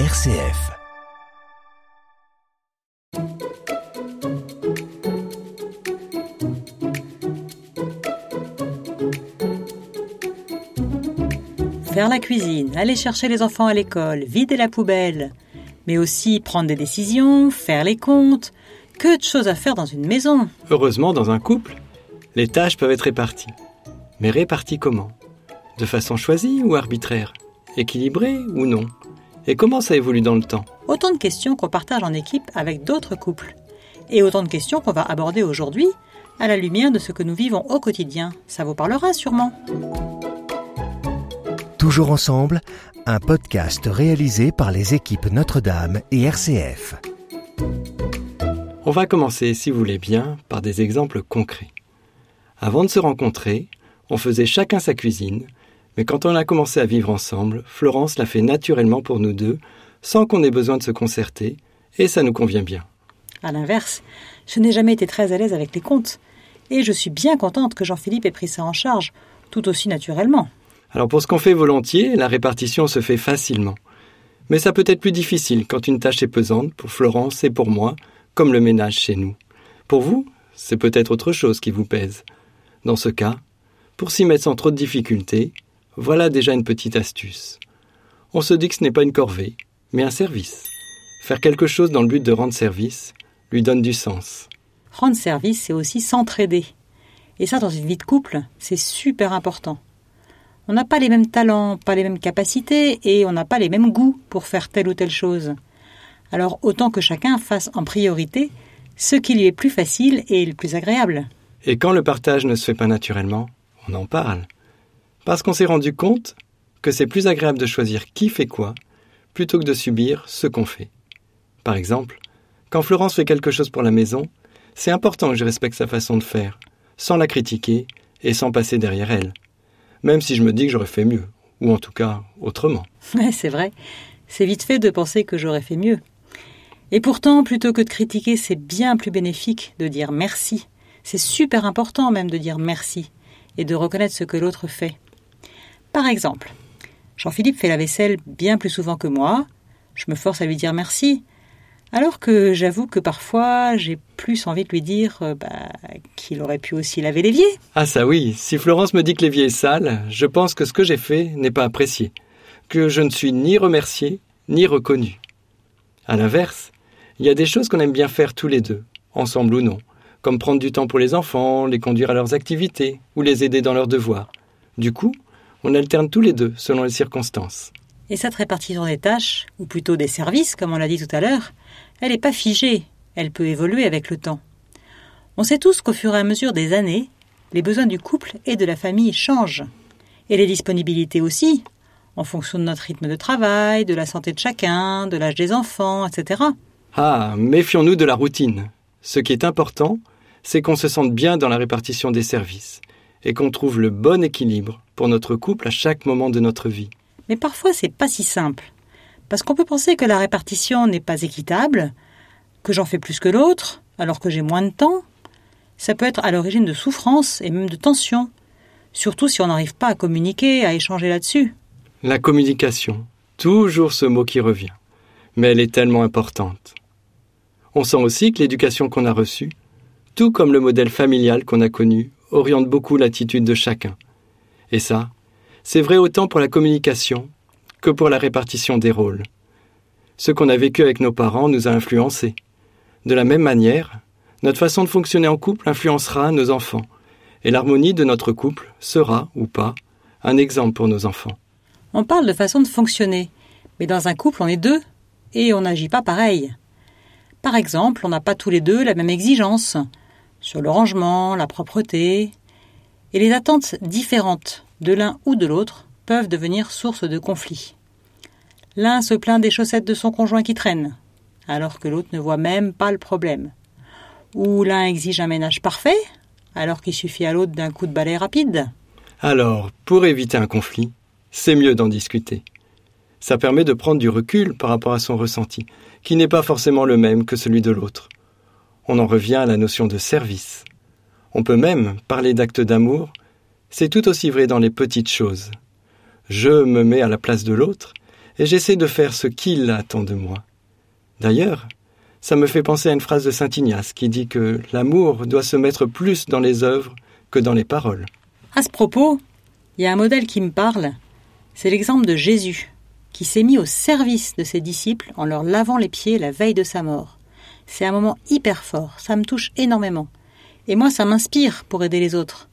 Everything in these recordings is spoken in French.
RCF. Faire la cuisine, aller chercher les enfants à l'école, vider la poubelle, mais aussi prendre des décisions, faire les comptes. Que de choses à faire dans une maison. Heureusement, dans un couple, les tâches peuvent être réparties. Mais réparties comment? De façon choisie ou arbitraire? Équilibrée ou non? Et comment ça évolue dans le temps? Autant de questions qu'on partage en équipe avec d'autres couples. Et autant de questions qu'on va aborder aujourd'hui à la lumière de ce que nous vivons au quotidien. Ça vous parlera sûrement. Toujours ensemble, un podcast réalisé par les équipes Notre-Dame et RCF. On va commencer, si vous voulez bien, par des exemples concrets. Avant de se rencontrer, on faisait chacun sa cuisine, mais quand on a commencé à vivre ensemble, Florence l'a fait naturellement pour nous deux, sans qu'on ait besoin de se concerter, et ça nous convient bien. À l'inverse, je n'ai jamais été très à l'aise avec les comptes, et je suis bien contente que Jean-Philippe ait pris ça en charge, tout aussi naturellement. Alors pour ce qu'on fait volontiers, la répartition se fait facilement. Mais ça peut être plus difficile quand une tâche est pesante pour Florence et pour moi, comme le ménage chez nous. Pour vous, c'est peut-être autre chose qui vous pèse. Dans ce cas, pour s'y mettre sans trop de difficultés, voilà déjà une petite astuce. On se dit que ce n'est pas une corvée, mais un service. Faire quelque chose dans le but de rendre service lui donne du sens. Rendre service, c'est aussi s'entraider. Et ça, dans une vie de couple, c'est super important. On n'a pas les mêmes talents, pas les mêmes capacités et on n'a pas les mêmes goûts pour faire telle ou telle chose. Alors autant que chacun fasse en priorité ce qui lui est plus facile et le plus agréable. Et quand le partage ne se fait pas naturellement, on en parle. Parce qu'on s'est rendu compte que c'est plus agréable de choisir qui fait quoi plutôt que de subir ce qu'on fait. Par exemple, quand Florence fait quelque chose pour la maison, c'est important que je respecte sa façon de faire, sans la critiquer et sans passer derrière elle même si je me dis que j'aurais fait mieux, ou en tout cas autrement. Ouais, c'est vrai. C'est vite fait de penser que j'aurais fait mieux. Et pourtant, plutôt que de critiquer, c'est bien plus bénéfique de dire merci. C'est super important même de dire merci et de reconnaître ce que l'autre fait. Par exemple, Jean-Philippe fait la vaisselle bien plus souvent que moi. Je me force à lui dire merci, alors que j'avoue que parfois j'ai plus envie de lui dire euh, bah, qu'il aurait pu aussi laver l'évier. Ah ça oui, si Florence me dit que l'évier est sale, je pense que ce que j'ai fait n'est pas apprécié, que je ne suis ni remercié ni reconnu. À l'inverse, il y a des choses qu'on aime bien faire tous les deux, ensemble ou non, comme prendre du temps pour les enfants, les conduire à leurs activités ou les aider dans leurs devoirs. Du coup, on alterne tous les deux selon les circonstances. Et cette répartition des tâches, ou plutôt des services, comme on l'a dit tout à l'heure, elle n'est pas figée, elle peut évoluer avec le temps. On sait tous qu'au fur et à mesure des années, les besoins du couple et de la famille changent. Et les disponibilités aussi, en fonction de notre rythme de travail, de la santé de chacun, de l'âge des enfants, etc. Ah, méfions-nous de la routine. Ce qui est important, c'est qu'on se sente bien dans la répartition des services et qu'on trouve le bon équilibre pour notre couple à chaque moment de notre vie. Mais parfois, c'est pas si simple. Parce qu'on peut penser que la répartition n'est pas équitable, que j'en fais plus que l'autre, alors que j'ai moins de temps. Ça peut être à l'origine de souffrance et même de tension, surtout si on n'arrive pas à communiquer, à échanger là-dessus. La communication, toujours ce mot qui revient, mais elle est tellement importante. On sent aussi que l'éducation qu'on a reçue, tout comme le modèle familial qu'on a connu, oriente beaucoup l'attitude de chacun. Et ça, c'est vrai autant pour la communication que pour la répartition des rôles. Ce qu'on a vécu avec nos parents nous a influencés. De la même manière, notre façon de fonctionner en couple influencera nos enfants, et l'harmonie de notre couple sera, ou pas, un exemple pour nos enfants. On parle de façon de fonctionner, mais dans un couple on est deux, et on n'agit pas pareil. Par exemple, on n'a pas tous les deux la même exigence sur le rangement, la propreté, et les attentes différentes de l'un ou de l'autre peuvent devenir source de conflits. L'un se plaint des chaussettes de son conjoint qui traînent, alors que l'autre ne voit même pas le problème. Ou l'un exige un ménage parfait, alors qu'il suffit à l'autre d'un coup de balai rapide. Alors, pour éviter un conflit, c'est mieux d'en discuter. Ça permet de prendre du recul par rapport à son ressenti, qui n'est pas forcément le même que celui de l'autre. On en revient à la notion de service. On peut même parler d'actes d'amour, c'est tout aussi vrai dans les petites choses je me mets à la place de l'autre, et j'essaie de faire ce qu'il attend de moi. D'ailleurs, ça me fait penser à une phrase de Saint Ignace qui dit que l'amour doit se mettre plus dans les œuvres que dans les paroles. À ce propos, il y a un modèle qui me parle, c'est l'exemple de Jésus, qui s'est mis au service de ses disciples en leur lavant les pieds la veille de sa mort. C'est un moment hyper fort, ça me touche énormément. Et moi, ça m'inspire pour aider les autres.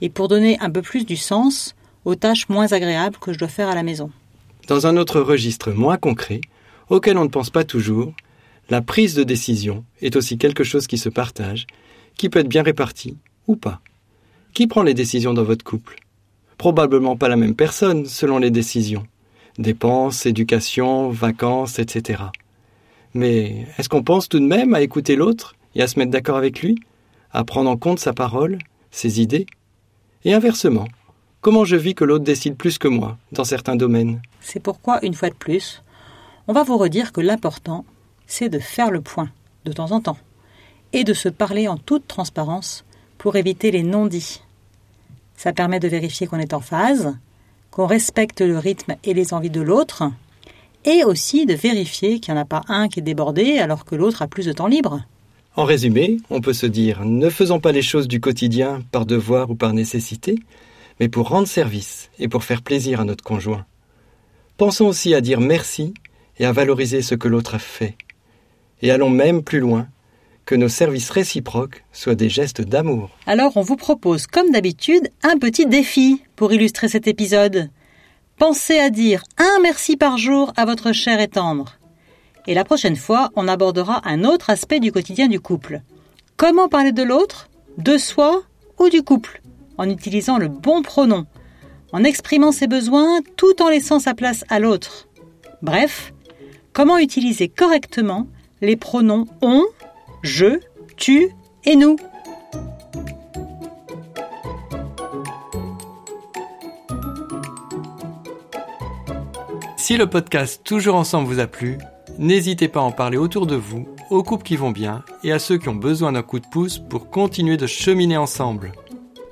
Et pour donner un peu plus du sens aux tâches moins agréables que je dois faire à la maison. Dans un autre registre moins concret, auquel on ne pense pas toujours, la prise de décision est aussi quelque chose qui se partage, qui peut être bien réparti ou pas. Qui prend les décisions dans votre couple? Probablement pas la même personne selon les décisions. Dépenses, éducation, vacances, etc. Mais est-ce qu'on pense tout de même à écouter l'autre et à se mettre d'accord avec lui À prendre en compte sa parole, ses idées? Et inversement, comment je vis que l'autre décide plus que moi dans certains domaines? C'est pourquoi, une fois de plus, on va vous redire que l'important, c'est de faire le point, de temps en temps, et de se parler en toute transparence pour éviter les non-dits. Ça permet de vérifier qu'on est en phase, qu'on respecte le rythme et les envies de l'autre, et aussi de vérifier qu'il n'y en a pas un qui est débordé alors que l'autre a plus de temps libre. En résumé, on peut se dire ne faisons pas les choses du quotidien par devoir ou par nécessité, mais pour rendre service et pour faire plaisir à notre conjoint. Pensons aussi à dire merci et à valoriser ce que l'autre a fait. Et allons même plus loin, que nos services réciproques soient des gestes d'amour. Alors on vous propose, comme d'habitude, un petit défi pour illustrer cet épisode. Pensez à dire un merci par jour à votre cher et tendre. Et la prochaine fois, on abordera un autre aspect du quotidien du couple. Comment parler de l'autre, de soi ou du couple, en utilisant le bon pronom, en exprimant ses besoins tout en laissant sa place à l'autre. Bref, comment utiliser correctement les pronoms on, je, tu et nous. Si le podcast Toujours ensemble vous a plu, n'hésitez pas à en parler autour de vous, aux couples qui vont bien et à ceux qui ont besoin d'un coup de pouce pour continuer de cheminer ensemble.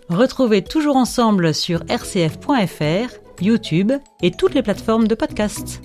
Retrouvez Toujours ensemble sur rcf.fr, YouTube et toutes les plateformes de podcast.